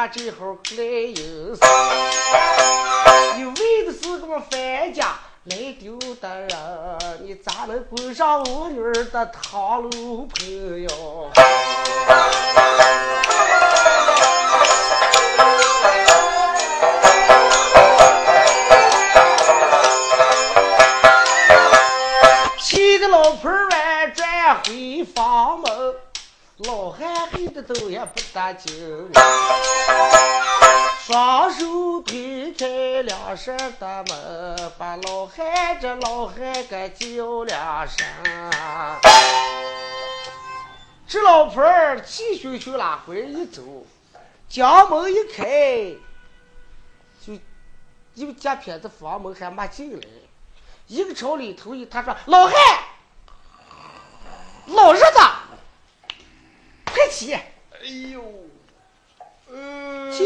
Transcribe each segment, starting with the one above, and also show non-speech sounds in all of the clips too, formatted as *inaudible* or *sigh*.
也干下这行来有事？你为的是个么范家来丢的人，你咋能滚上我女儿的堂路朋友？气的老婆儿转回房门，老汉黑的走也不得劲，双手推开两扇大门，把老汉这老汉给叫两声。这老婆儿气咻咻拉回来一走，将门一开，就又夹片子房门还没进来。一个朝里头一，他说：“老汉，老日子，快起！哎呦，呃，起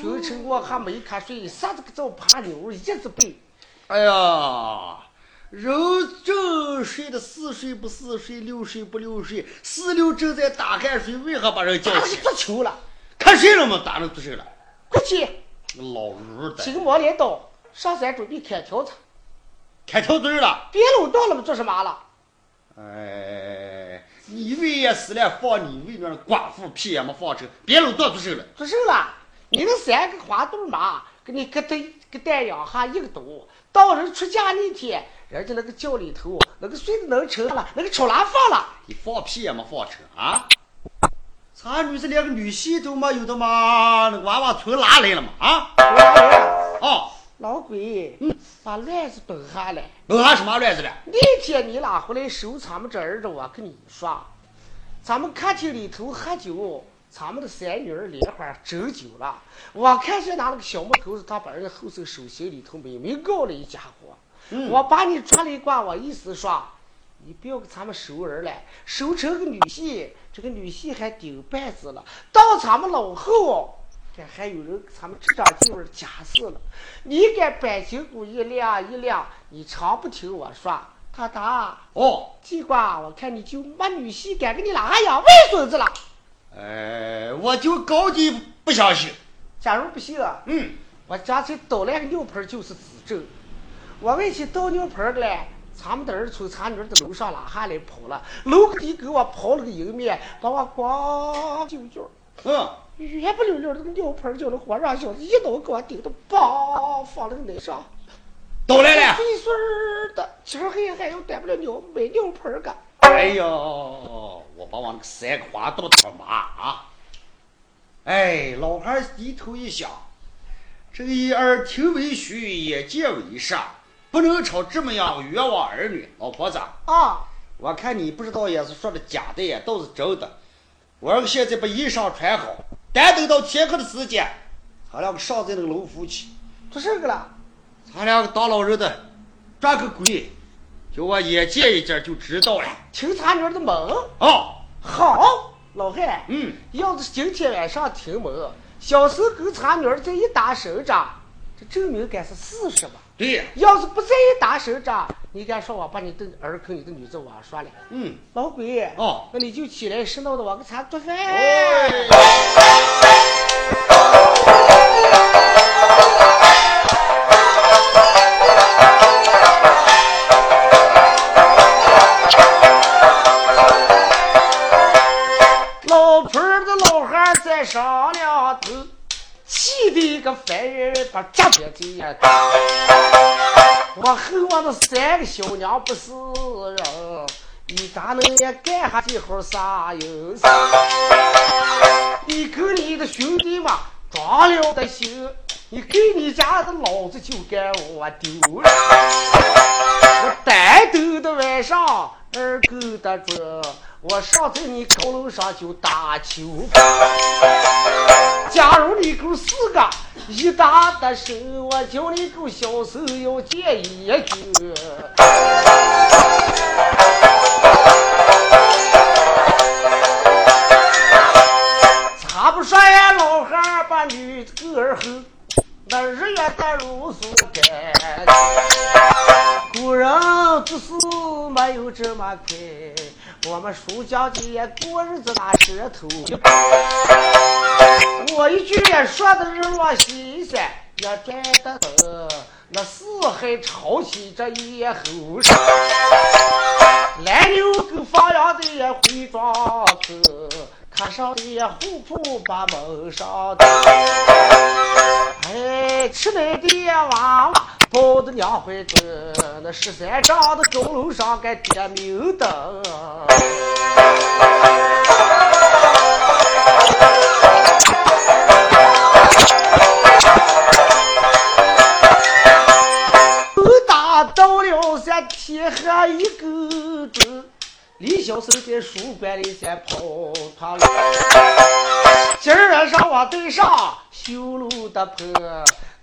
全程我还没看睡，啥子个早爬牛，一直背。哎呀，人正睡的似睡不似睡，六睡不六睡，四六正在打鼾睡，为何把人叫起？打了个足球了，看睡了吗？打了不睡了？快起！老日的，提个毛镰刀，上山准备砍条子。开条嘴了。别搂到了吗？做什么了？哎，你为也死了，放你为那寡妇屁也没放成，别搂到不是了。做甚了？你那三个花肚麻，给你个对个蛋养下一个多。到人出嫁那天，人家那个轿里头那个水子能成了，那个炒拉放了。你放屁也没放成啊？咱女是连个女婿都没有的吗？那个娃娃从哪来了嘛？啊？哦，老鬼，嗯，把乱子崩下来。崩下什么乱子了？那天你拉回来收咱们这儿子，我跟你说，咱们客厅里头喝酒，咱们的三女儿莲花整酒了。我看见拿了个小木头子，他把人家后手手心里头没没告了一家伙。嗯我把你抓来挂，我意思说，你不要给咱们收人了，收成个女婿，这个女婿还顶半子了。到咱们老后，这还有人给咱们这张劲儿假死了。你给板筋骨一亮一亮，你常不听我说，他他。哦，计划，我看你就没女婿敢跟你拉养外孙子了。哎，我就高低不相信。假如不信啊，嗯，我家去倒来个尿盆就是指证。我问去倒尿盆的嘞，咱们的儿从咱女儿的楼上拉下来跑了，楼底给我刨了个迎面，把我光揪揪，嗯，圆不溜溜的那个牛盆叫那火让小子一刀给我顶的，梆放了个那上。都来了。岁数儿的，今儿黑还要端不了尿买尿盆儿个。哎呦，我把我那个三个花都他妈啊！哎，老汉儿低头一想，这个耳听为虚，眼见为实，不能朝这么样冤枉儿女。老婆子，啊，我看你不知道也是说的假的也，倒是真的。我儿现在把衣裳穿好，待等到天黑的时间，他两个上在那个楼府去，出事儿个了。他两个当老人的抓个鬼，叫我眼见一见就知道了。听他女儿的门。哦，好，老汉，嗯，要是今天晚上听门，小时候跟他女儿再一打手掌，这证明该是事实吧？对，要是不在意打手掌，你敢说我把你的儿跟你的女子我刷了？嗯，老鬼，哦那你就起来拾闹的我给咱做饭。哎老婆儿的老汉在上两头，气的一个烦人把这边这样打。我恨我那三个小娘不是人，你咋能也干下这号啥有？你跟你的兄弟们装了的心，你给你家的老子就该我丢了。我单独的晚上二狗的准，我上在你高楼上就打球。假如你够四个一打的手，我叫你够小手要见一句。咋不说呀？老汉把女子个儿后，那日月的如素干。古人做事没有这么快，我们书教界过日子那舌头。我一句说的日落西山，要转得走，那四海潮起这咽喉上，蓝牛跟放羊的也回庄子。看上的虎扑把门上的，哎，吃奶的娃娃抱着娘怀中，那十三丈的钟楼上该点明灯。都打到了三天黑一个子。李小生在书馆里在跑他了，今儿晚上我对上修路的坡，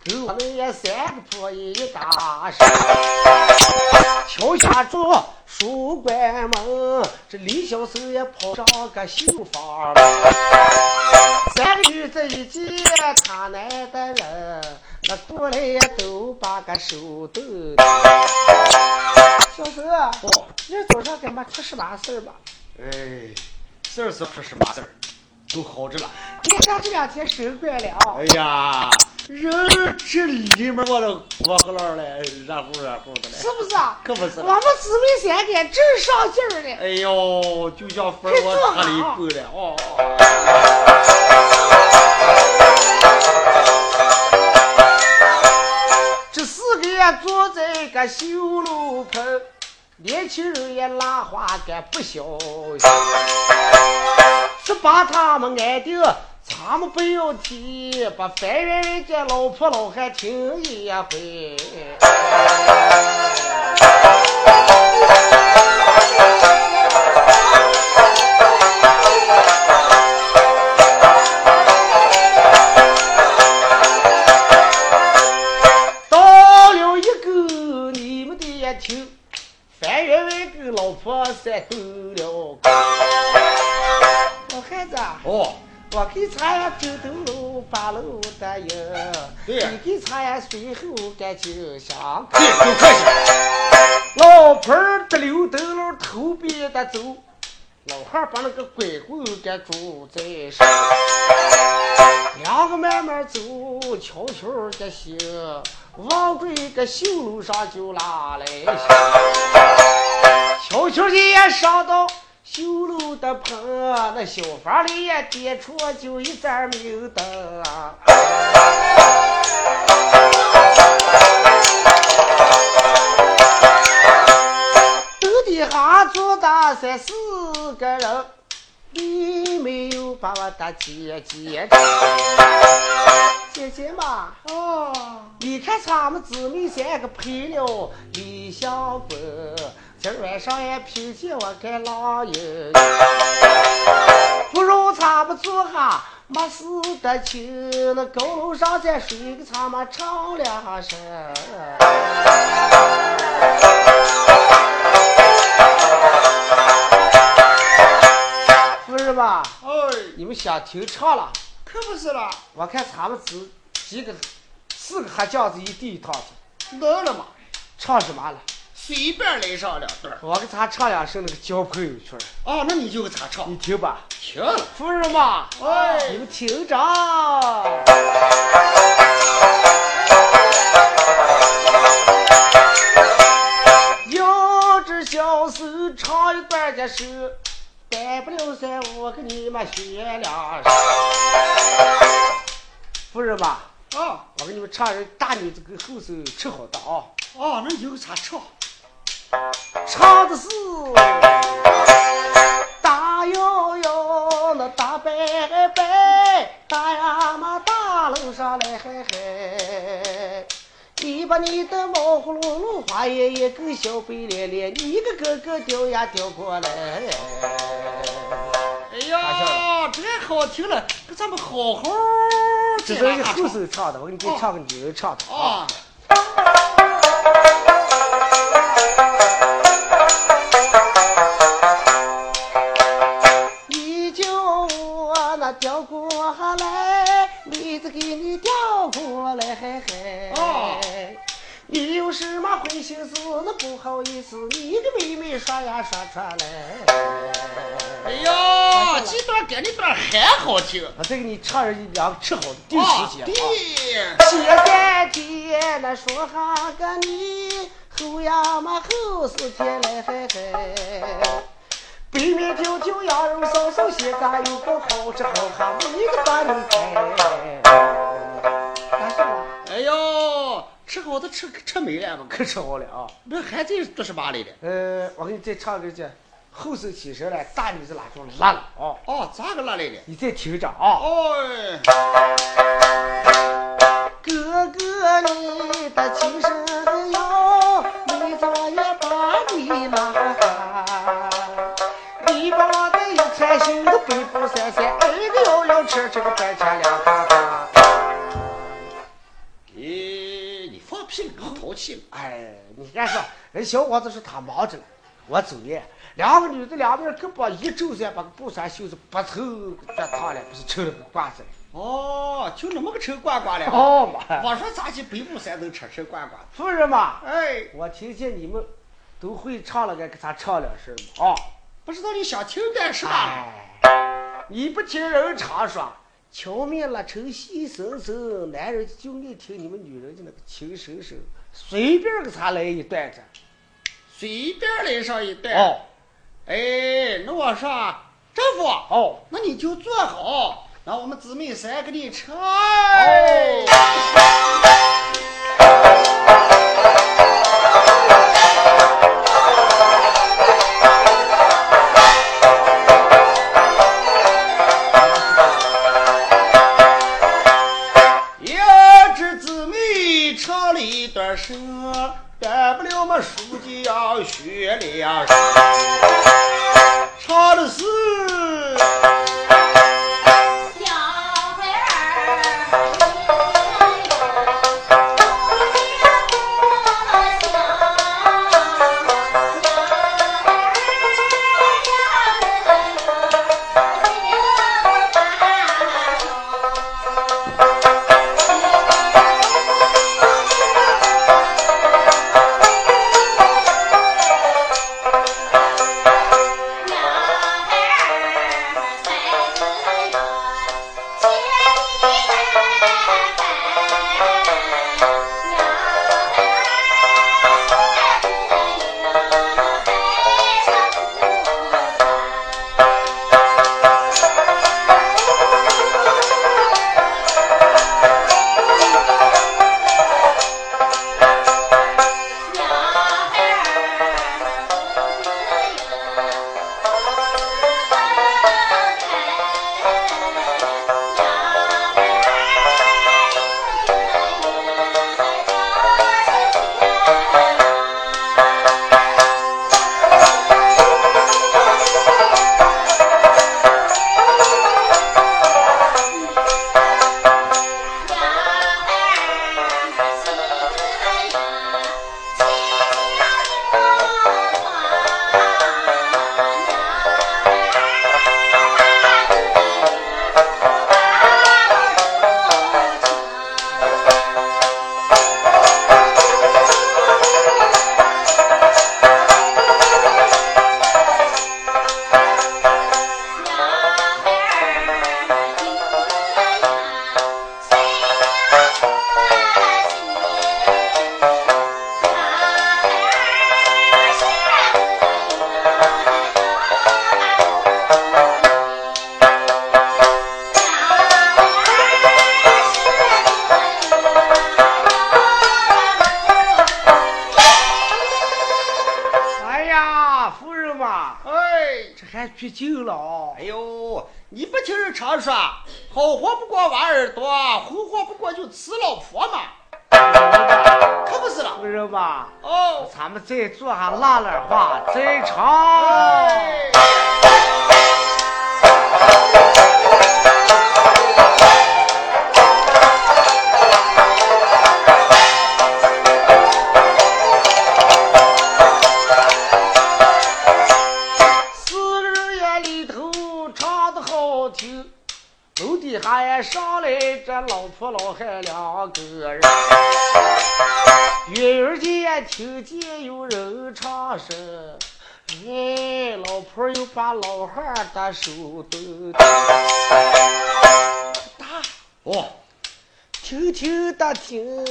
跟我们也三个坡一大山，敲下住书馆门，这李小生也跑上个绣房三个女子一见他来的人，那过来都把个手抖。小子，哦，你早上干嘛出什么事儿吧？哎，事儿是出什么事儿？都好着了。你看这两天收惯了。哎呀，人 *sniffs* 这里面我都火火辣嘞，热乎热乎的嘞。是不是啊？可不是。我们姊妹三个真上劲儿呢。哎呦，就像粉我喝里够了哦。*laughs* 坐在个修路棚。年轻人也拉话干不小心，是把他们安定，咱们不要提，把凡人人家老婆老汉听一回。婆在斗了，老汉子哦，我给茶呀走走路八路的哟，对你给茶呀随后干就香，对，不客气。老婆儿的溜头路头边的走，老汉把那个拐棍给拄在手，两个慢慢走，悄悄的行。往这个修路上就拉来悄悄的也上到修路的棚，那小房里也点出就一盏明灯。灯底下坐的三四个人。你没有把我的姐姐姐姐嘛？哦，你看咱们姊妹三个配了李小波，今晚上也拼见我个老友，不如咱们坐下没事的情，那高楼上再睡个咱们唱两声。是吧？哎，你们想听唱了？可不是了。我看咱们几几个四个黑将子一地一趟子，能了吗？唱什么了？随便来上两段。我给他唱两首那个交朋友曲儿。哦，那你就给他唱。你听吧。听。夫人嘛，哎，你们听着。要这小手唱一段的手。大不了噻，我给你们学两声。夫人嘛，啊，我给你们唱人大女子跟后手吃好的啊。哦，那有啥唱？唱的是大摇摇，那大摆摆，大呀嘛大楼上来嗨嗨。你把你的毛葫芦芦花爷爷跟小白脸脸，你一个个个叼呀叼过来。哎呀，这好听了，给咱们好好。这是一后手唱的，我给你给唱个女人唱的啊。你叫我那叼过来，妹子给你调过。说来嗨嗨。你有什么坏心思？那不好意思，你给妹妹说呀说出来。哎呀，这段跟那段还好听。我再给你唱上一两个吃好的第十节啊。谢三天那说哈个你后呀嘛后四天来嗨嗨。北面条条羊肉臊臊西干有个好吃好喝每个大门开。哎呦。吃好的吃吃没了，可吃好了啊！那还在做什么来的？呃，我给你再唱个这后生起身来，大女子拉住拉了啊！哦，咋个拉来的？你再听着啊！哦，哥哥你的亲生背负三三，挨个要要吃这个半钱两块块。屁不淘气哎，你看说，人小伙子说他忙着了，我走了。两个女的两边胳膊一皱三，把个布衫袖子把头这烫了，不是抽了个褂子了。哦，就那么个抽褂褂了。哦妈！我说咋去北部山都吃抽褂褂？夫人嘛，哎，我听见你们都会唱了，该给他唱两声嘛。啊，不知道你想听干什么？你不听人常说。桥面了成细声声，男人就爱听你们女人的那个情声声，随便给他来一段子，随便来上一段。哦，哎，那我说，丈夫，哦，那你就坐好，让我们姊妹三个你唱。干把老汉的手抖抖。”打哦，听听的听，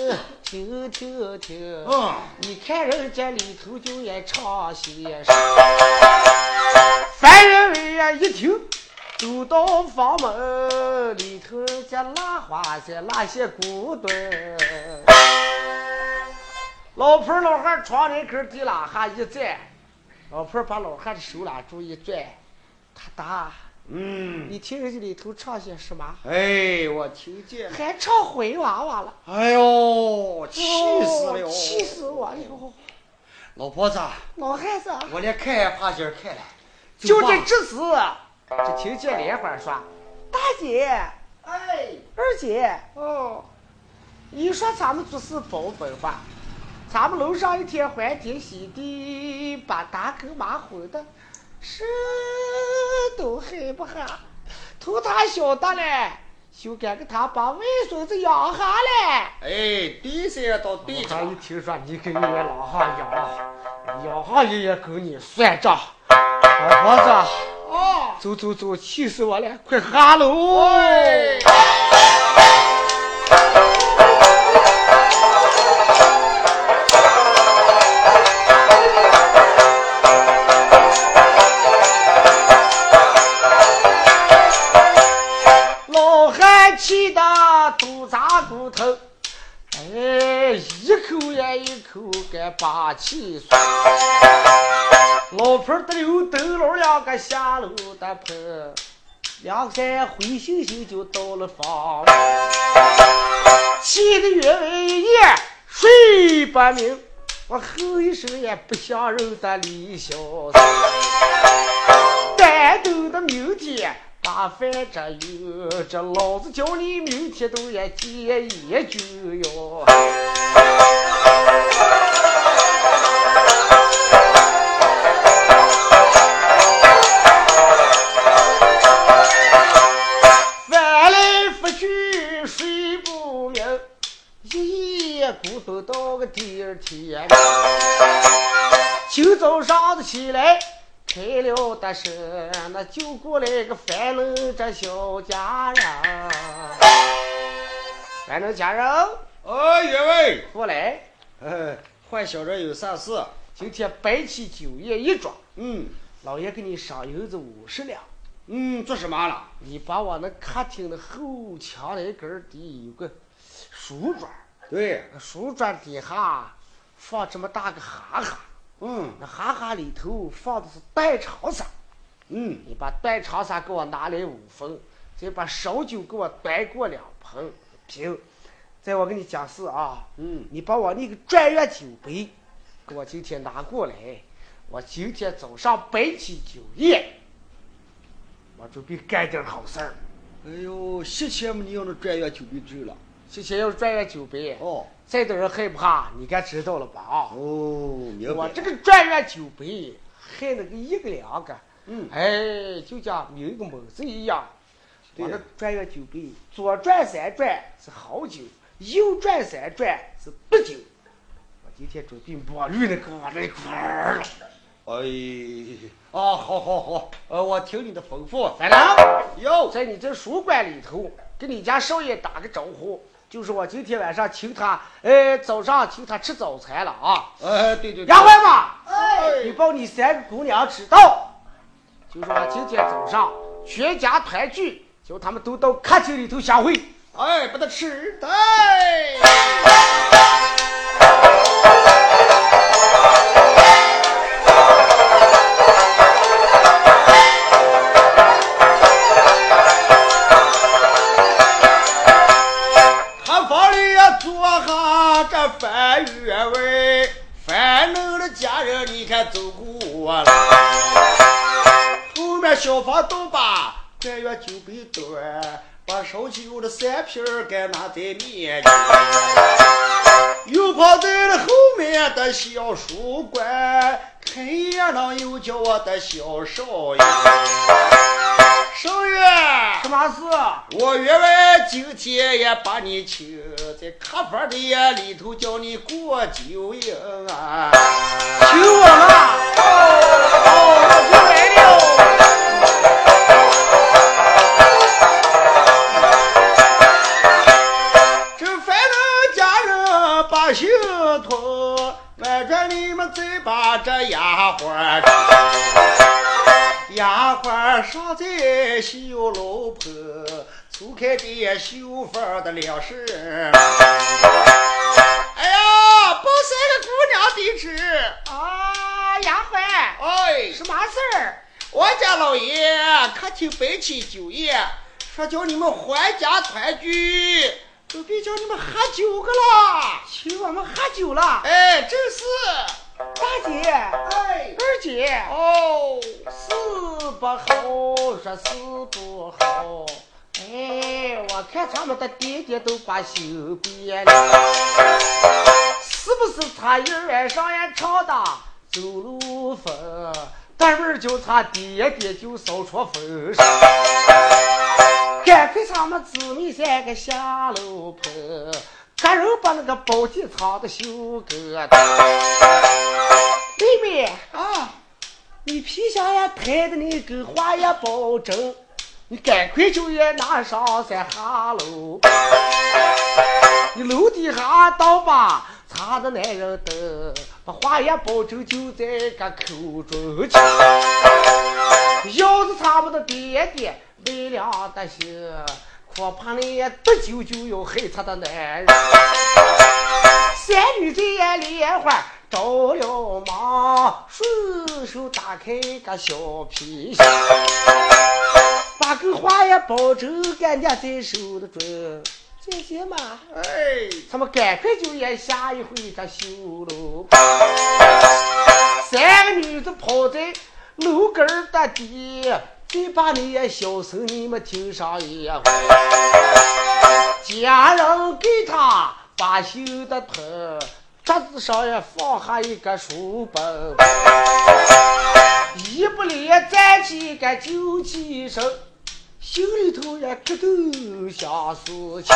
听听听。嗯，你看人家里头就爱唱些啥凡人为呀一听，走到房门里头，人家拉花些拉些鼓墩。老婆老汉床那根地拉哈一站，老婆把老汉的手拉住一拽，他打。嗯，你听人家里头唱些什么？哎，我听见了。还唱灰娃娃了。哎呦，气死了！哦气死我了！老婆子，老汉子，我连看也怕劲儿看了。就在这时，只听见莲花说：“大姐，哎，二姐，哦，你说咱们做事保本吧？咱们楼上一天欢天喜地把大狗妈哄的，谁都害不下。图他晓得嘞，就该给他把外孙子养下来。哎，对噻，到对他一。听说你给你老汉养，养下爷爷跟你算账，老婆子，哦，走走走，气死我了，快下楼！哎，口该把气酸。老婆的溜灯笼两个下楼的跑，两个人灰猩猩就到了房门，气得岳为一夜睡不明。我吼一声也不像人的李小三，但等到明天把饭这有，这老子叫你明天都要接一句哟。翻来覆去睡不明，一夜咕咚到个第二天。清早上子起来，开了的是那就过来个烦人这小家人。烦人家人，哎，岳位，过来，哎，坏小人有啥事？今天摆起酒宴一桌，嗯老爷给你赏银子五十两。嗯，做什么了？你把我那客厅的后墙那根儿底有个书桌，对，那书桌底下放这么大个哈哈，嗯那哈哈里头放的是断肠散。嗯，你把断肠散给我拿来五分，再把烧酒给我端过两盆瓶。再我跟你讲事啊，嗯你把我那个转月酒杯给我今天拿过来，我今天早上摆起酒宴，我准备干点好事儿。哎呦，谢钱没你用那专业酒杯酒了。之前要转月酒杯，哦再多人害怕，你该知道了吧？啊，哦，明白。我这个转月酒杯害那个一个两个，嗯哎，就像有一个猛子一样。对我这转月酒杯，左转三转是好酒，右转三转是毒酒。我今天准备抹绿那个往这一块儿了。哎，啊，好好好，呃，我听你的吩咐。三郎哟，在你这书馆里头，跟你家少爷打个招呼，就是我今天晚上请他，哎，早上请他吃早餐了啊。哎，对对对。丫鬟嘛，哎你报你三个姑娘知道，就是我今天早上全家团聚，叫他们都到客厅里头相会。哎，不得吃的。这范员外，烦恼的家人你看走过来，后面小房都把这月酒杯端，把烧酒的三瓶儿该拿在面前，又跑在了后面的小书馆，看热闹又叫我的小少爷。少爷，什么事？我员外今天也把你请在客房的夜里头，叫你过酒瘾啊！请我了。哦，我就来了。这烦人家人把心托，外传你们再把这丫鬟。丫鬟尚在绣楼婆，粗开的绣房的粮食。哎呀，报三个姑娘地址啊，丫鬟，哎，什么事儿？我家老爷客厅摆起酒宴，说叫你们欢家团聚，准备叫你们喝酒个啦，请我们喝酒了。哎，正是。大姐，哎，二姐，哦，是不好，说是不好。哎，我看他们的爹爹都把心变了，是不是他一晚上也唱的走路风，等会儿就他爹爹就扫出风声。赶快他们姊妹三个下楼坡。赶人把那个包地藏的修个妹妹啊，你皮箱也抬的那个花也保证，你赶快就也拿上三哈喽。你楼底下倒把藏的男人灯，把花也保证就在个口中间。要是他们的爹爹为了的心。我怕你多久就要害他的男人。三女在眼莲花着了忙，顺手打开个小皮箱，把个花也包着，干家在手的准。姐姐嘛，哎，咱们赶快就也下一回这修楼。三个女子跑在楼根儿的地。再把你也小声，你们听上一回。家人给他把绣的头，桌子上也放下一个书本，一不连站起个就起身，心里头也咯噔想事情。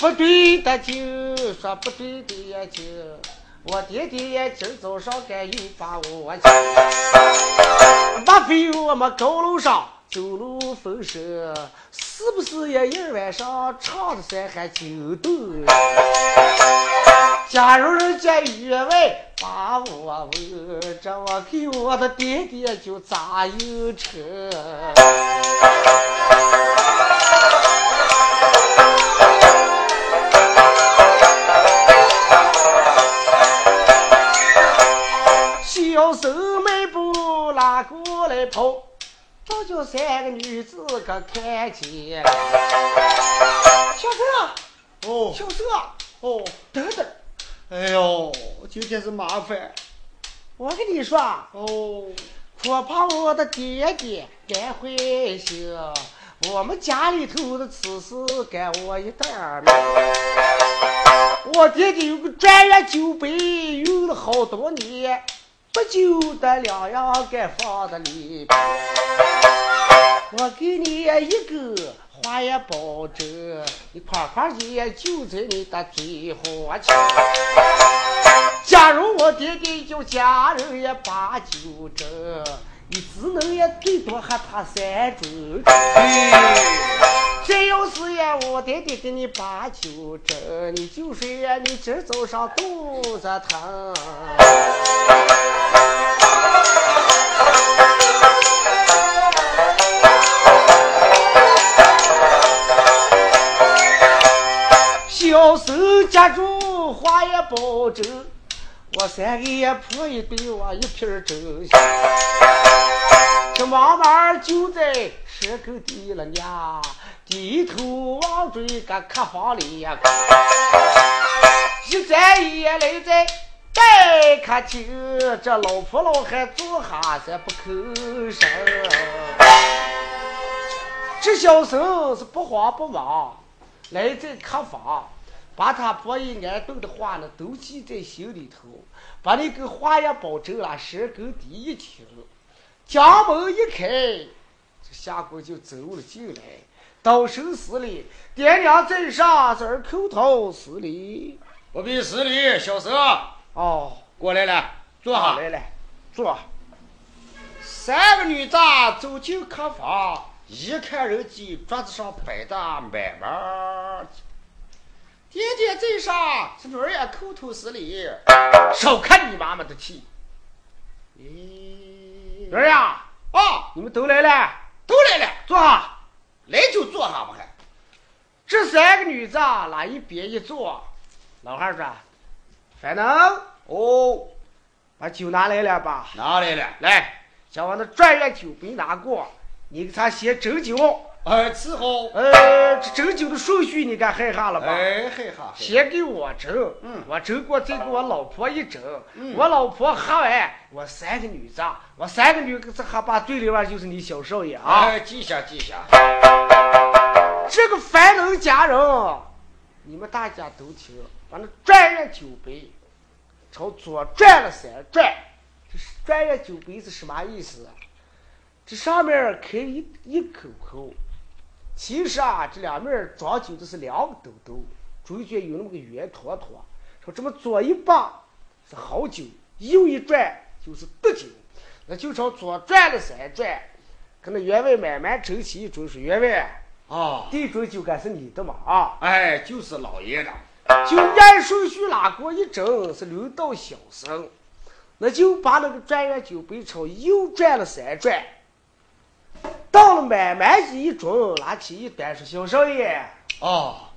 不对的就说不对的也就。我爹爹今早上该又把我请，莫非我们高楼上走路风声，是不是也一晚上唱的山海酒动？假如人家员外把我问，这我给我的爹爹就咋应承？过来跑，早叫三个女子可看见。小周，哦，小周，哦，等等，哎呦，今天是麻烦。我跟你说，哦，我怕我的爹爹干坏心，我们家里头的此事干我一点儿没。我爹爹有个专业酒杯，用了好多年。不就得两样该放的里边，我给你一个花也保证，你快快的就在你的最后去。假如我爹爹叫家人也把酒斟，你只能也最多喝他三盅。真要是呀，我爹爹给你把酒斟，你就说呀，你今早上肚子疼。小手夹住花也保证，我三个也破一对我一瓶真香。这妈妈就在石沟底了呀，低头望着一个客房里呀，一站一来在。待客厅，这老婆老汉坐下咱不吭声。这小生是不慌不忙，来在客房，把他伯一安顿的话呢都记在心里头，把那个话也保证了，舌根第一听。家门一开，这下官就走了进来，道声施礼，爹娘在上，这儿叩头施礼。不必施礼，小蛇。哦，过来了，坐下。来了，坐。三个女子走进客房，一看人家桌子上摆的满满。爹爹在上，这女儿也叩头施礼。少看你妈妈的气！咦，女儿呀，啊，你们都来了，都来了，坐下。来就坐下吧，还。这三个女子啊，哪一边一坐。老汉说：“范能，哦，把酒拿来了吧？拿来了，来，将我那转院酒杯拿过，你给他先斟酒。哎，伺候。呃，这斟酒的顺序你该害怕了吧？哎，害下。先给我斟，嗯，我斟过，再给我老婆一斟，嗯，我老婆喝完，我三个女子，我三个女子喝把对里边就是你小少爷啊。哎，记下记下。这个凡能家人，你们大家都听。把那转月酒杯朝左转了三转，这转月酒杯是什么意思？这上面开一一口口，其实啊，这两面装酒的是两个兜兜，中间有那么个圆坨坨。说这么左一棒是好酒，右一转就是得酒。那就朝左转了三转，可能员外慢慢整齐一准是员外啊，这盅酒该是你的嘛啊！哎，就是老爷的。就按顺序拉过一整，是轮到小生，那就把那个转院酒杯朝右转了三转，到了满满一盅，拿起一端说：“小少爷，哦，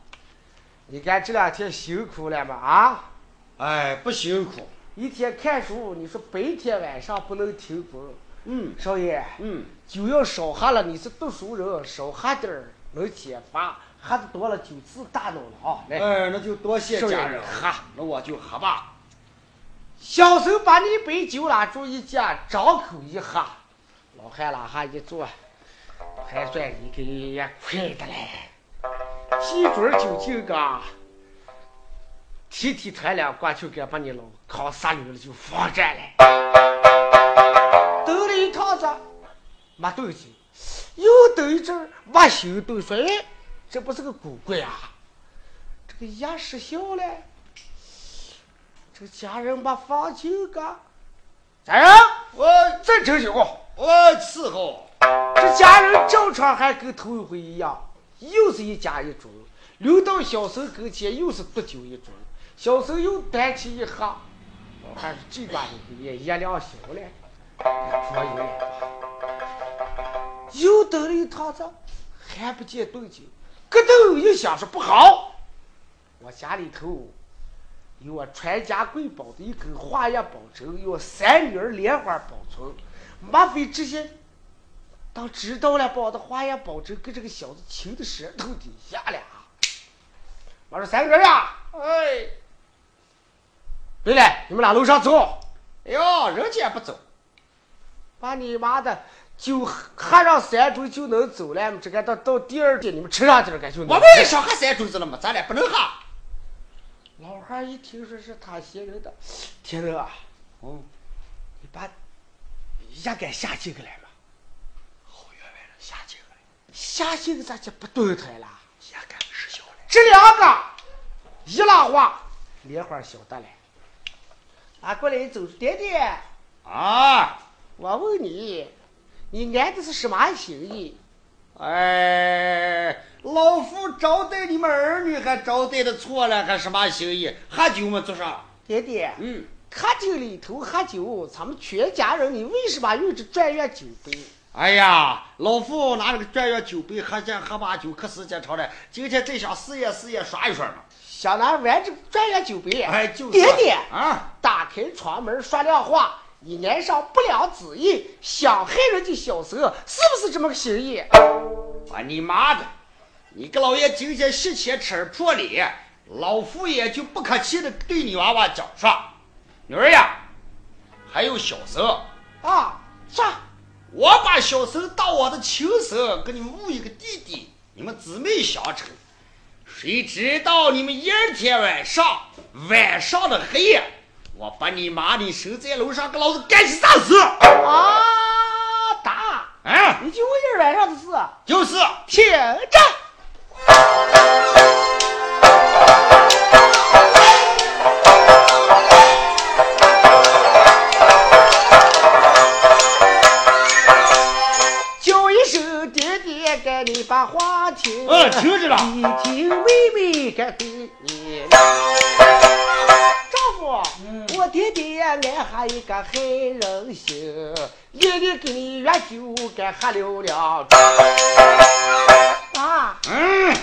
你看这两天辛苦了吗？啊？哎，不辛苦，一天看书，你说白天晚上不能停工。嗯，少爷，嗯，酒要少喝了，你是读书人，少喝点儿能解乏。”喝的多了就自大脑了啊！来，哎，那就多谢家人喝，那我就喝吧。小生把你杯酒拉住一架，张口一喝，老汉拉下一坐，还算你给快的嘞。鸡嘴酒劲个，提提团两过去，该把你老扛杀驴了就放这了。兜了一趟子，没动静，又等一阵，没行动，说哎。这不是个古怪啊！这个牙失效了，这个家人把放酒个，咋样，我再斟酒，我伺候。这家人正常还跟头一回一样，又是一家一桌，留到小生跟前又是独酒一盅，小生又端起一喝，还是这把的也也亮小了，桌有了，又等了一趟子，还不见动静。咯噔一响，说不好！我家里头有我传家贵宝的一根化验宝针，有三女儿莲花保存。莫非这些当知道了，把我的化验宝针跟这个小子擒到舌头底下了？我说三个人呀，哎，对了，你们俩楼上走。哎呦，人家不走，把你妈的！就喝上三盅就能走了，这个到到第二天你们吃上点儿就能。我们也想喝三盅子了嘛，咱俩不能喝。老汉一听说是他先人的，天德啊，嗯，你把也该下井来吧。好员外了，下井来。下井咱就不动弹了，也该失效了。这两个一拉话，莲花晓得了。拿过来走，爹爹啊，我问你。你安的是什么心意？哎，老夫招待你们儿女，还招待的错了，还什么心意？喝酒嘛，做啥？爹爹，嗯，喝酒里头喝酒，咱们全家人，你为什么用这转院酒杯？哎呀，老夫拿这个转院酒杯喝下喝把酒，可时间长了，今天真想试验试验耍一耍嘛。想拿玩这转院酒杯？哎，就是。爹爹啊，打开窗门说亮话。你脸上不良旨意，想害人家小蛇，是不是这么个心意？啊你妈的！你个老爷今天洗钱吃破脸，老夫也就不客气的对你娃娃讲说：女儿呀，还有小生啊，说，我把小生当我的亲生，给你们误一个弟弟，你们姊妹相称。谁知道你们一天晚上晚上的黑夜。我把你妈的守在楼上，给老子干起啥事？啊！打！啊，你就我今儿晚上的事，就是听着。该你把话听。嗯，听着了。一听妹妹该对你。丈夫，我爹爹爱还一个害人心，夜里给你约酒该喝了两盅。啊，嗯，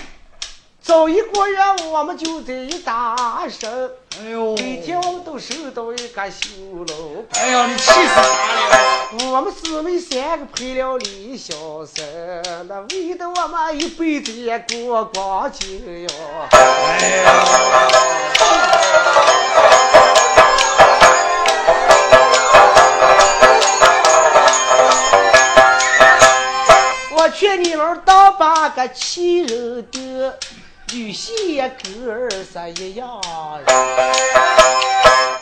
早一个月我们就得一大声，哎呦，每天我们都收到一个修楼哎呀，你气死啥了？我们姊妹三个陪了李小生，那为的我们一辈子也过光景哟。哎呀，我劝你们当把个气人的，女婿也跟儿仨一样。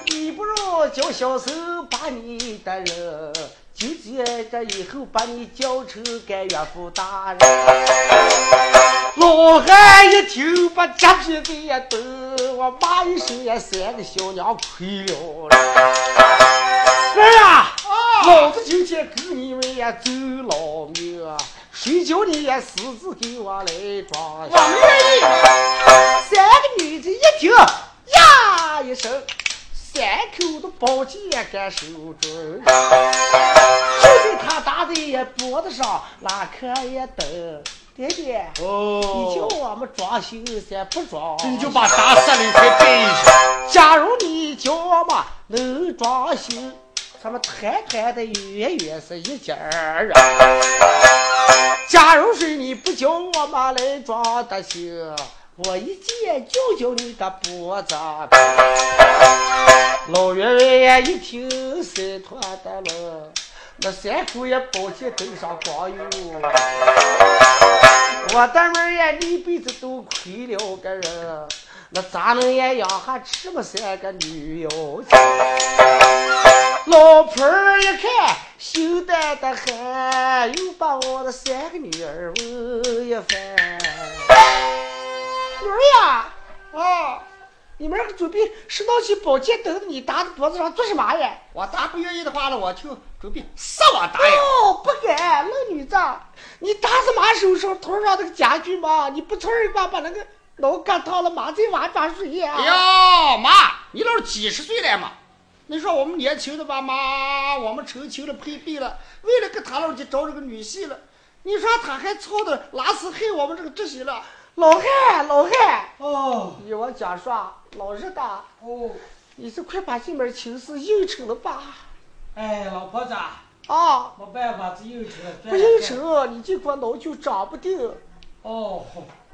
你不如叫小手把你的人，就接这以后把你叫成干岳父大人。老汉一听把夹皮子也抖，我骂一声也三个小娘亏了。儿啊，老子今天跟你们也走老命啊！谁叫你也私自给我来装？我们愿意。三个女子一听，呀一声，三口的宝剑敢手中，就在他打在脖子上，拉可一蹬。爹爹，哦你叫哦，我们装修噻，不装。你就把打死了才背一下。假如你叫我们能装修，他们团团的远远是一家人。假如说你不叫我妈来装得行，我一见就叫你个脖子。老员外一听三团的了，那三姑也抱起头上光有。我的妹儿呀，你一辈子都亏了个人，那咋能也养下这么三个女妖精？老婆儿一看，羞答答很，又把我的三个女儿问一番。女儿呀，啊，你们准备是拿起宝剑等着你打在脖子上做什么呀？我打不愿意的话呢，我就准备杀我打呀。哦，不敢，那女子，你打死马手上头上那个家具嘛，你不从人把把那个脑干烫了，马在挖抓水呀？哎呀，妈，你老几十岁了嘛？你说我们年轻的爸，妈，我们成亲了，配对了，为了给他老去找这个女婿了，你说他还操的拉死害我们这个这些了。老汉，老汉，哦你我讲说，老日的，哦，你是快把这门亲事应承了吧？哎，老婆子，啊，没办法，只应承了。不应承，你这块脑就长不定。哦，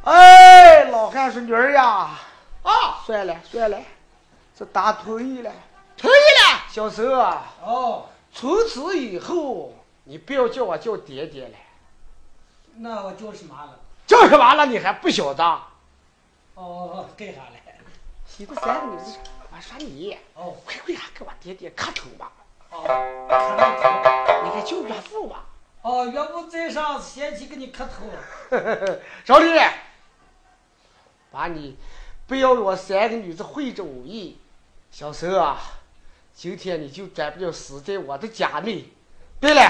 哎，老汉说女儿呀，啊，算了算了，这打同意了。同意了。小手啊，哦，从此以后你不要叫我叫爹爹了，那我叫什么了？叫什么了你还不晓得？哦，干啥了？你这三个女子，我说你，哦快快啊，给我爹爹磕头吧！哦，磕了头。你看叫岳父吧。哦，岳父在上，先去给你磕头。*laughs* 小李，把你不要我三个女子会着武艺，小手啊，今天你就转不了死在我的家内。对了，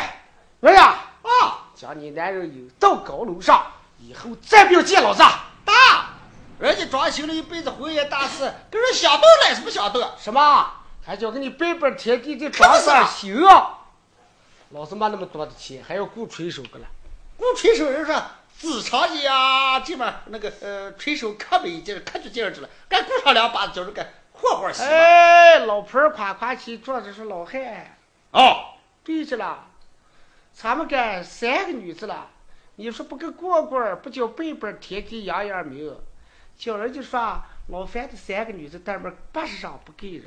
儿呀啊，将你男人引到高楼上，以后再不要见老子。大，人家装修了一辈子婚姻大事，跟人想动了是不想动？什么？还叫给你拜拜天地的装上行啊？老子没那么多的钱，还要雇锤手个了。雇锤手人说子长呀，这边那个呃吹手可没劲，可就劲儿去了，该雇上两把子就是该活活洗嘛。哎，老婆儿夸夸起，坐着是老汉。哦，对着了，咱们干三个女子了，你说不跟过过儿，不叫贝贝儿天地扬扬名，叫人就说老范的三个女子在门八十上不给人，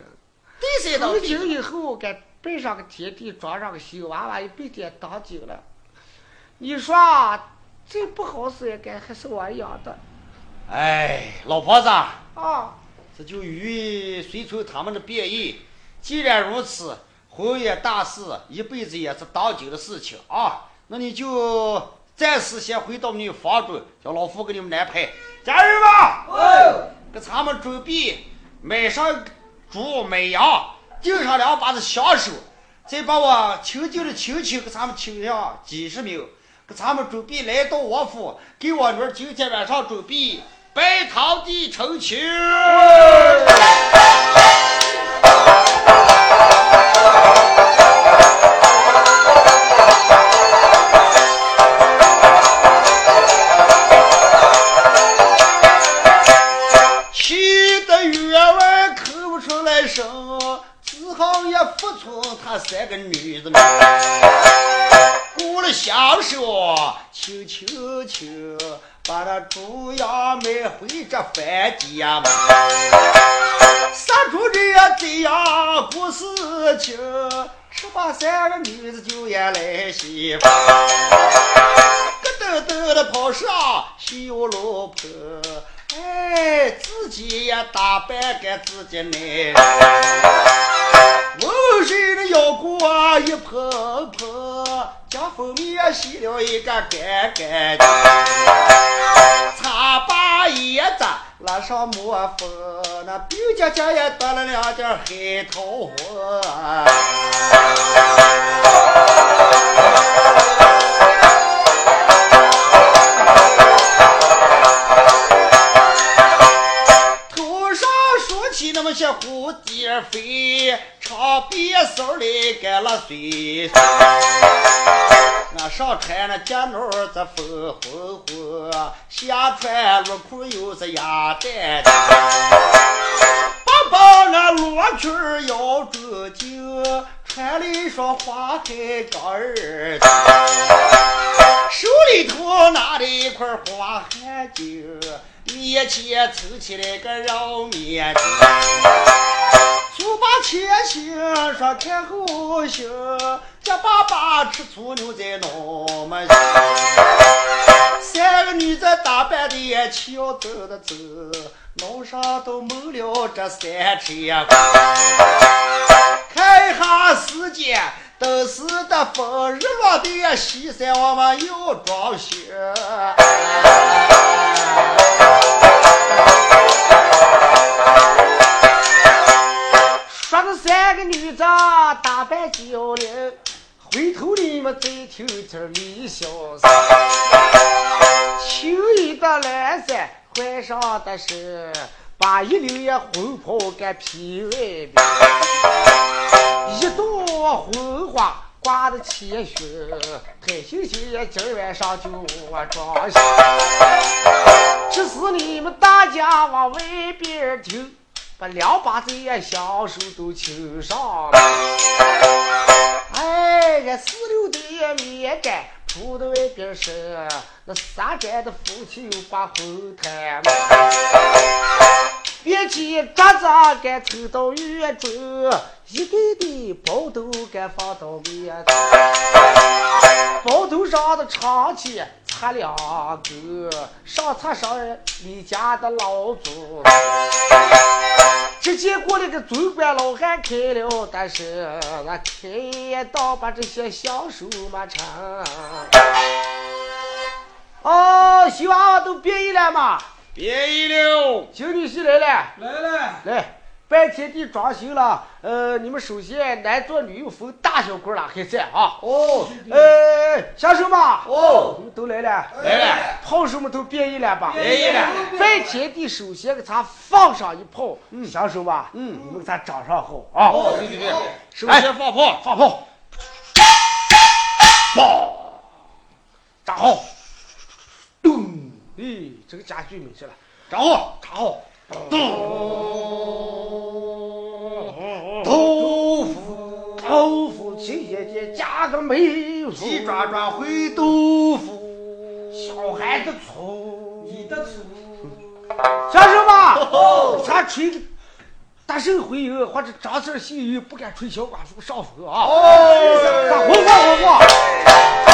第三道从今以后该背上个天地，装上个新娃娃，一辈子也当紧了。你说这不好使也该还是我养的哎，老婆子，啊！这就与随从他们的变异。既然如此，婚姻大事一辈子也是当紧的事情啊。那你就暂时先回到你房中，叫老夫给你们安排。家人们，给咱们准备买上猪、买羊，敬上两把子小手，再把我亲近的亲戚给咱们请上几十名，给咱们准备来到我府，给我女儿今天晚上准备拜堂的成亲。气得员外口不出来声，只好也服从他三个女子们。过了享受，轻轻轻把那猪羊买回这饭家门。杀猪这样这样过事情，十八三个女子就也来媳妇，咯噔噔的跑上西游楼坡。哎，自己也打扮给自己来，浑身的腰骨啊一碰碰，将蜂蜜也洗了一个干干净，擦把叶子拉上抹粉，那冰家家也得了两件黑桃红。飞，长辫丝里盖了碎碎。俺上穿那夹袄子风红红，下穿露裤又是鸭蛋蛋。把把那罗裙儿腰中穿了一双花海钢儿？子，手里头拿着一块花汗巾，面前凑起来个绕面巾。粗把前行，说看后行，这爸爸吃醋牛在脑门三个女子打扮的也俏走的走，脑上都蒙了这三尺光。看一下时间，都是的风日落的西山，我们又装修。说的三个女子打扮精灵，回头你们再听听李小三，青衣的蓝衫换上的是把一领也红袍给披外边，一朵红花挂在前胸，太星星也今晚上就我装修。这是你们大家往外边听。把两把子也享受都请上了，哎，这四六的面干，出到外边是那三寨的夫妻又把红毯嘛，别起桌子该抽到院中，一对对包都该放到面头，包头上的长旗插两个，上插上李家的老祖。只见过来个总管老汉开了，但是那开刀把这些小手嘛成。哦，希望都变异了嘛？变异了，请女婿来了，来了，来，拜天地装修了。呃，你们首先男左女右分大小官了，还在啊？哦，呃，享受嘛？哦你们都来了。来了，炮手们都变异了吧？变异了拜天地首先给咱放上一炮，嗯，享受吧？嗯，你们给咱掌上好啊！哦，对对对，首哎先放炮，放炮，爆，炸好，咚！咦，这个家具没事了，炸好，炸好，豆腐，豆腐亲姐姐加个梅腐，鸡爪爪烩豆腐，小孩子粗，你的醋，享受吧！咱吹个大圣回游或者张四戏语，不敢吹小寡妇上风啊！哦，咱混混混混。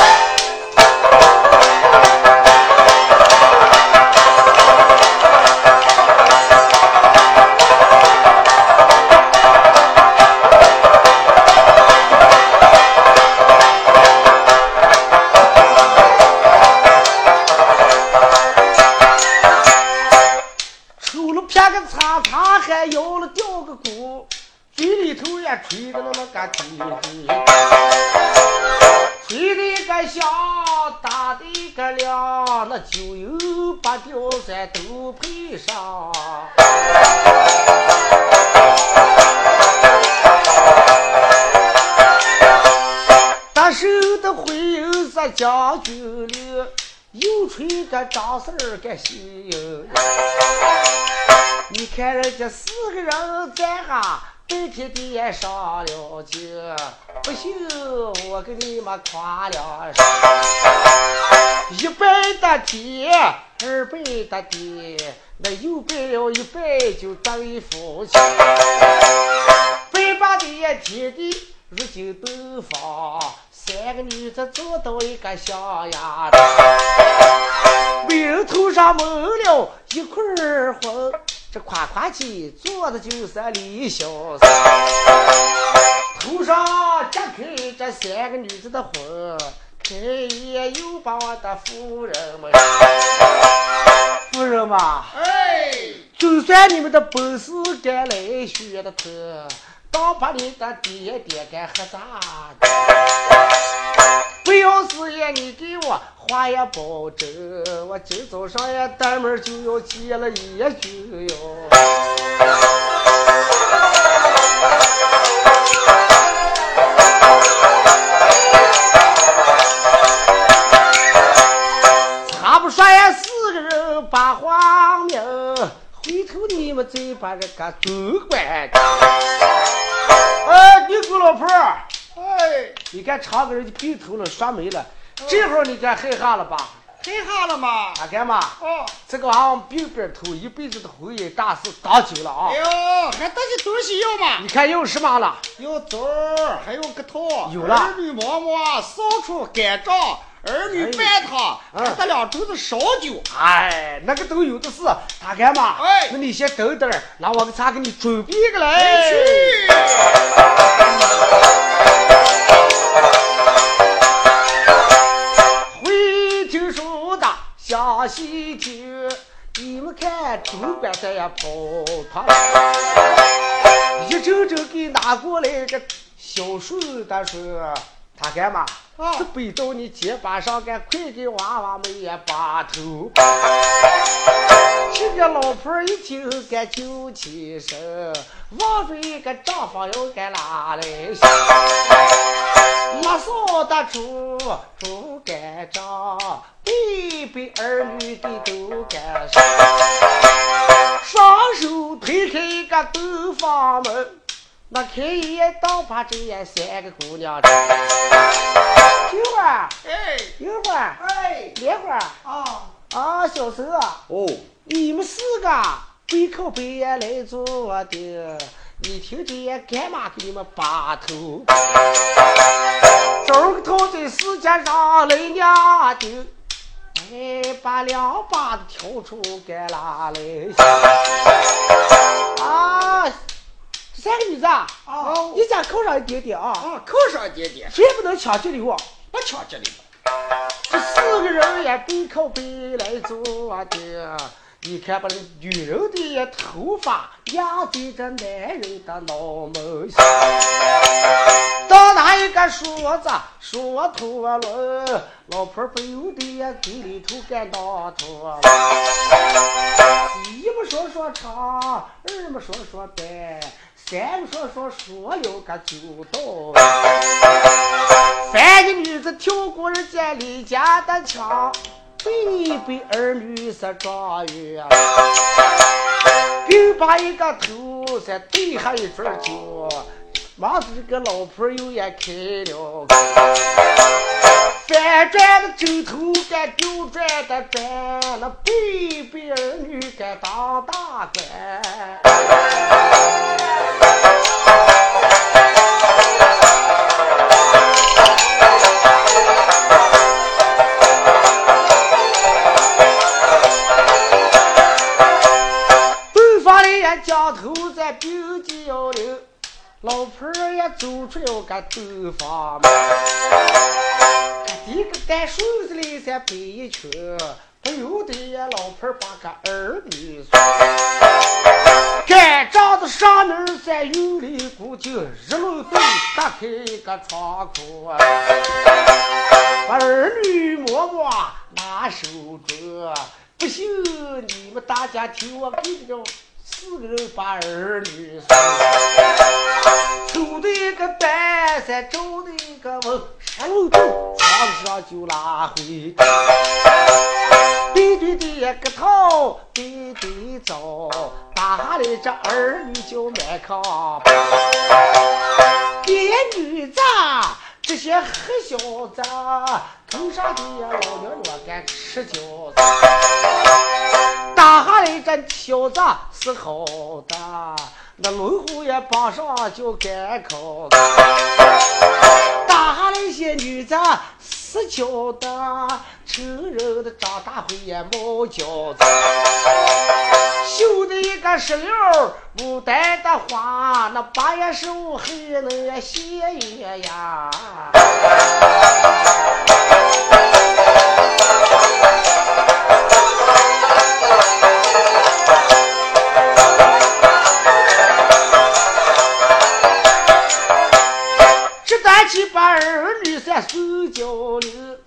都配上。大手的会有是将军令，又吹个张四儿个戏。你看人家四个人在哈，白天的上了街，不信我给你们夸两声。一百的天，二百的地，那又百了一百就等于夫妻。百八的天地，如今东方。三个女子坐到一个象牙上，眉头上蒙了一块红，这夸夸其坐的就是李小三，头上夹开这三个女子的婚，开业又把我的夫人们，夫人嘛，哎，就算你们的本事敢来学的他。当把你的爹爹该喝咋的？不要是也你给我话也保证，我今早上也登门就要接了一句哟。他不说也四个人把话明，回头你们再把这个走关。哎，你个老婆儿，哎，你看唱个人就病头了，说没了。这会儿你该害怕了吧？害怕了吗？啊，干嘛？哦，这个玩意病边头，一辈子的婚姻大事当久了啊哎！呦，还这些东西要吗？你看要什么了？要枣儿，还有个桃，有了儿女馍馍，扫帚干仗，儿女拌汤，哎还得两盅子烧酒。哎，那个都有的是。他干嘛？哎那你先等等儿，那我给咱给你准备一个哎来。去！江西酒，你们看周边山也跑他了，一阵阵给拿过来个小顺的说，他干嘛？啊是背到你肩膀上，赶快给娃娃们也把头。这个老婆一听敢就起身，望着一个丈夫要该拿来想。拉扫的猪猪干仗，背背儿女的都干上。双手推开一个洞房门，那开一眼当把这眼三个姑娘站。一会儿，哎一会儿，哎连会儿啊，啊，小孙啊，哦，你们四个背靠背也来坐的，你听见也干嘛给你们把头？周个头在世界上来娘的，哎，把两把子挑出该拿来三个女子啊，哦。你先靠上一点点啊，啊，靠上点点，绝不能抢这里我。不抢这里。这四个人也背靠背来坐的，你看把这女人的头发压在这男人的脑门上，到哪一个说子？说头了，老婆不由得呀嘴里头干当头，一么说说长，二么说说短，三么说说说了个九道。*laughs* 三个女子跳过人家李家的墙，背背儿女是状元，并把一个头再对下一份酒，忙着这个老婆又也开了翻转的枕头干丢转的转，那背背儿女干当大官。东方的也将头在并脚领，老婆儿也走出了个东方门。一个带顺子里才背一圈，不由得，老婆把个儿女送。盖帐子上面在有里鼓就日落灯打开个窗口啊，把儿女摸摸拿手着。不信你们大家听我给你们四个人把儿女送，抽的一个白山，走的一个翁，十路走，床上就拉回家。对对对，个头对对走，打下来这儿女就满炕。爹女子，这些黑小子，头上的老娘娘敢吃饺子。打下来这小子是好的，那龙虎也帮上就干口。打下来些女子是娇的，成人的长大会也冒饺子。绣的一个石榴，牡丹的花，那八月十五还能谢月呀。起把儿女算送交里，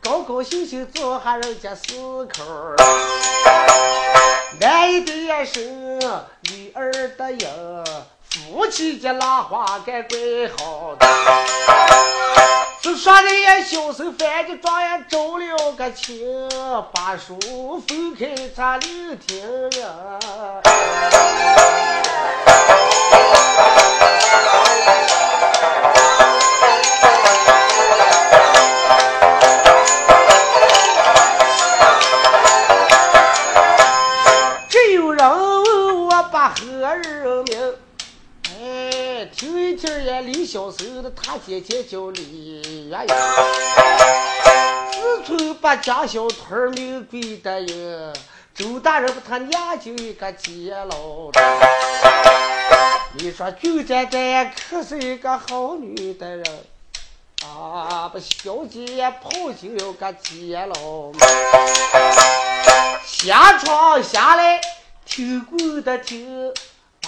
高高兴兴做下人家四口。男一的生，女儿的养，夫妻间拉花该怪好的。就说的也小手翻着状元找了个亲，把书分开咱六听呀。小时候的他姐姐叫李月月。自从把家小屯命归的人，周大人把他娘就一个接老的。你说就在这可是一个好女的人啊！把小姐抱进了个监牢门，下床下来听过的听，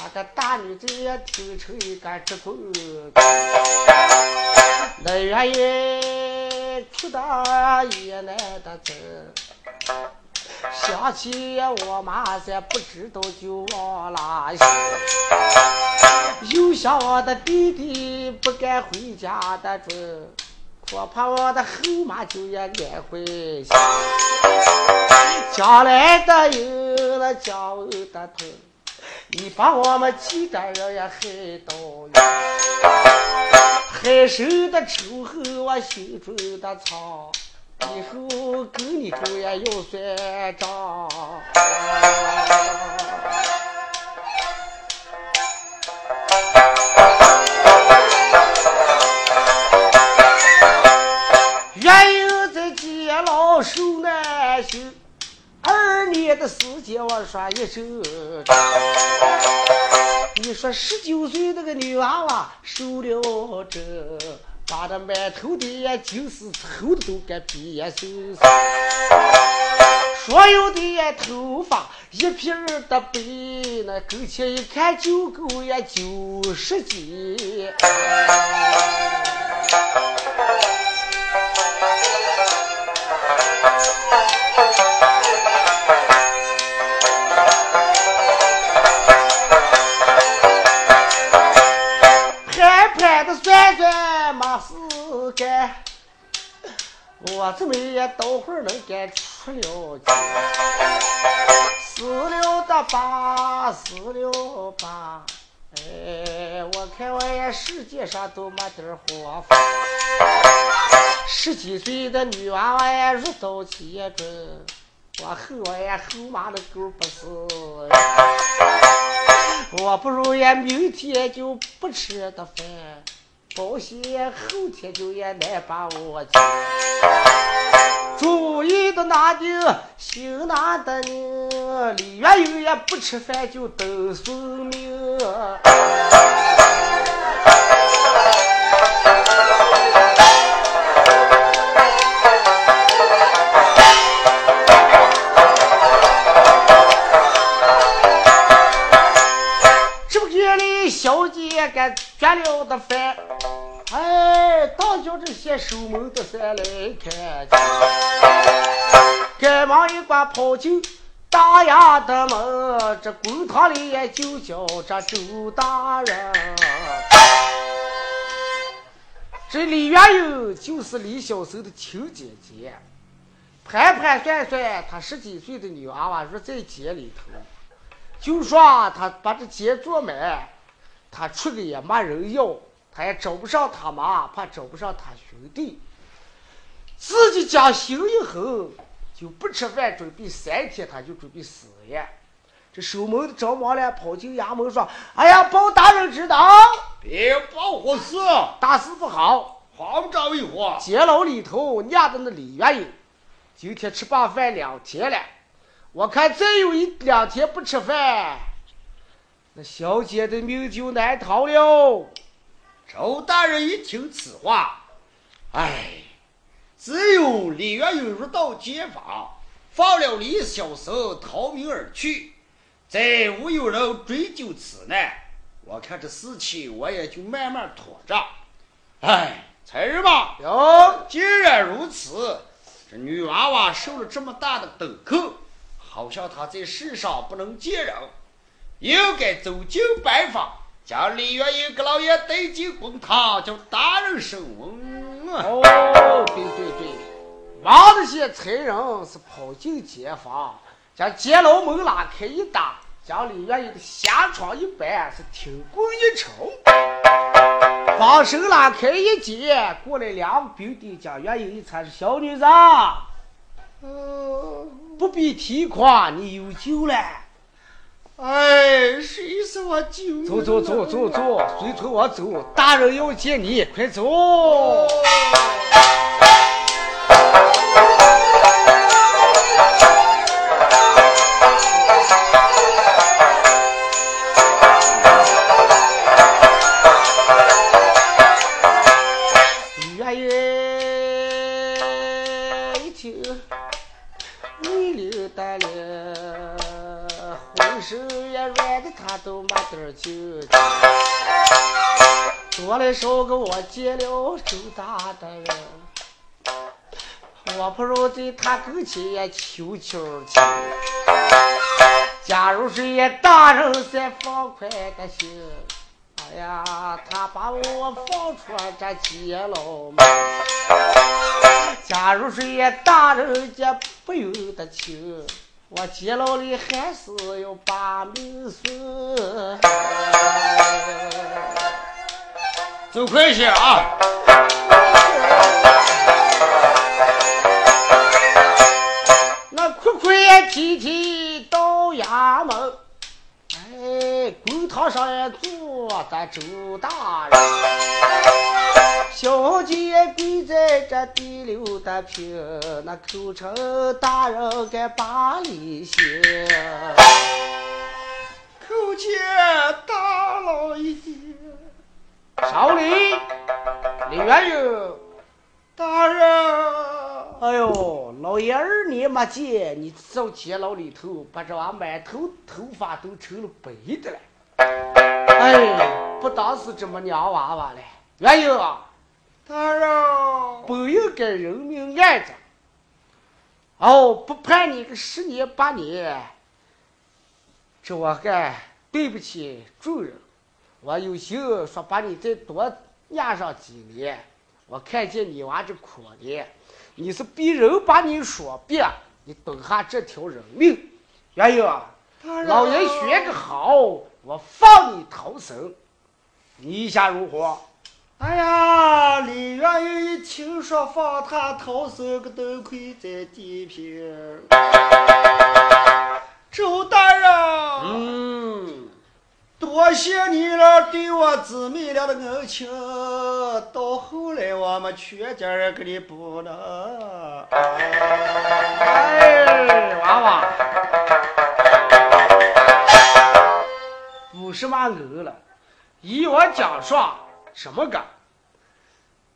把个大女子也听成一个直棍。那原因哭得也难得走。想起我妈咱不知道就往哪去，又想我的弟弟不敢回家的准，恐怕我的后妈就也安回去。将来的有那将来的痛，你把我们几代人也害到远，害受的仇恨我心中的藏。以后跟你狗也要算账。年的时间我说一周。你说十九岁那个女娃娃受了这。把这满头的就是头的都给憋死，所有的头发一片的白，那跟前一看就够呀九十斤。我怎么也等会儿能干出了家。死了的吧，死了吧，哎，我看我也世界上都没点活法。十几岁的女娃娃也入到企业中，我后我也后妈的狗不是。我不如也明天就不吃的饭，保险后天就也难把我救，主意都拿定，心拿得定，李元英也不吃饭就等算命。这不是李小姐该？绝了的饭，哎，当叫这些守门的三来看见，赶忙一关跑进大衙的门，这公堂里也就叫这周大人。这李元友就是李小生的亲姐姐，盘盘算算，他十几岁的女娃娃入在监里头，就说他把这监做满，他出去也没人要，他也找不上他妈，怕找不上他兄弟，自己家醒以后就不吃饭，准备三天他就准备死呀。这守门的着忙了，跑进衙门说：“哎呀，包大人知道，别报我事，大事不好，慌张为何？监牢里头压的那李元英，今天吃罢饭两天了，我看再有一两天不吃饭，那小姐的命就难逃了。”周大人一听此话，哎，只有李元勇入到监房，放了李小生逃命而去。再无有人追究此难，我看这事情我也就慢慢妥着。哎，才人吧，哟，既然如此，这女娃娃受了这么大的等候，好像她在世上不能见人，应该走进拜访，将李元英给老爷带进公堂，叫大人审问。哦，对对对，王这些差人是跑进监房。将监牢门拉开一打，将李元英的下床一摆，是听棍一抽，把手拉开一截，过来两个兵丁将元英一搀是小女子，不必提夸，你有救了。哎，谁说我救？走走走走走，随从我走，大人要见你，快走。在他跟前求求情。假如是大人再放宽个心，哎呀，他把我放出这监牢门。假如是大人家不由得情。我监牢里还是要把命顺，走快些啊！提提到衙门，哎，公堂上也坐咱周大人。小姐跪在这第六的平，那口称大人该把礼行。叩见大老爷。少礼，李元友。大人。哎呦，老爷二年没见，你到监牢里头，把这娃满头头发都成了白的了。哎，不当是这么娘娃娃了，元友。大人，不应该人命案子。哦，不判你个十年八年，这我还对不起众人。我有心说把你再多压上几年。我看见你娃这可怜，你是逼人把你说别，你等下这条人命。元英，老爷学个好，我放你逃生。你意下如何？哎呀，李元英一听说放他逃生，个都跪在地平。周大人，嗯，多谢你了，对我姊妹俩的恩情，到后来我们全家人给你补了。哎，娃娃，不是嘛恩了，依我讲说。什么个？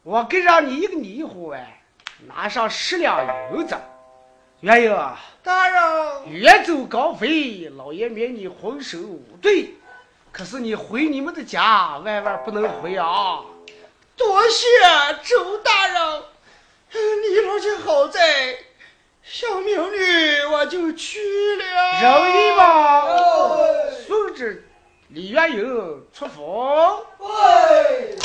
我给上你一个泥糊哎，拿上十两银子。元英大人，远走高飞，老爷免你浑身无罪。可是你回你们的家，万万不能回啊！多谢周大人，你老姐好在，小民女我就去了。容易吗？顺着李元英出府。喂。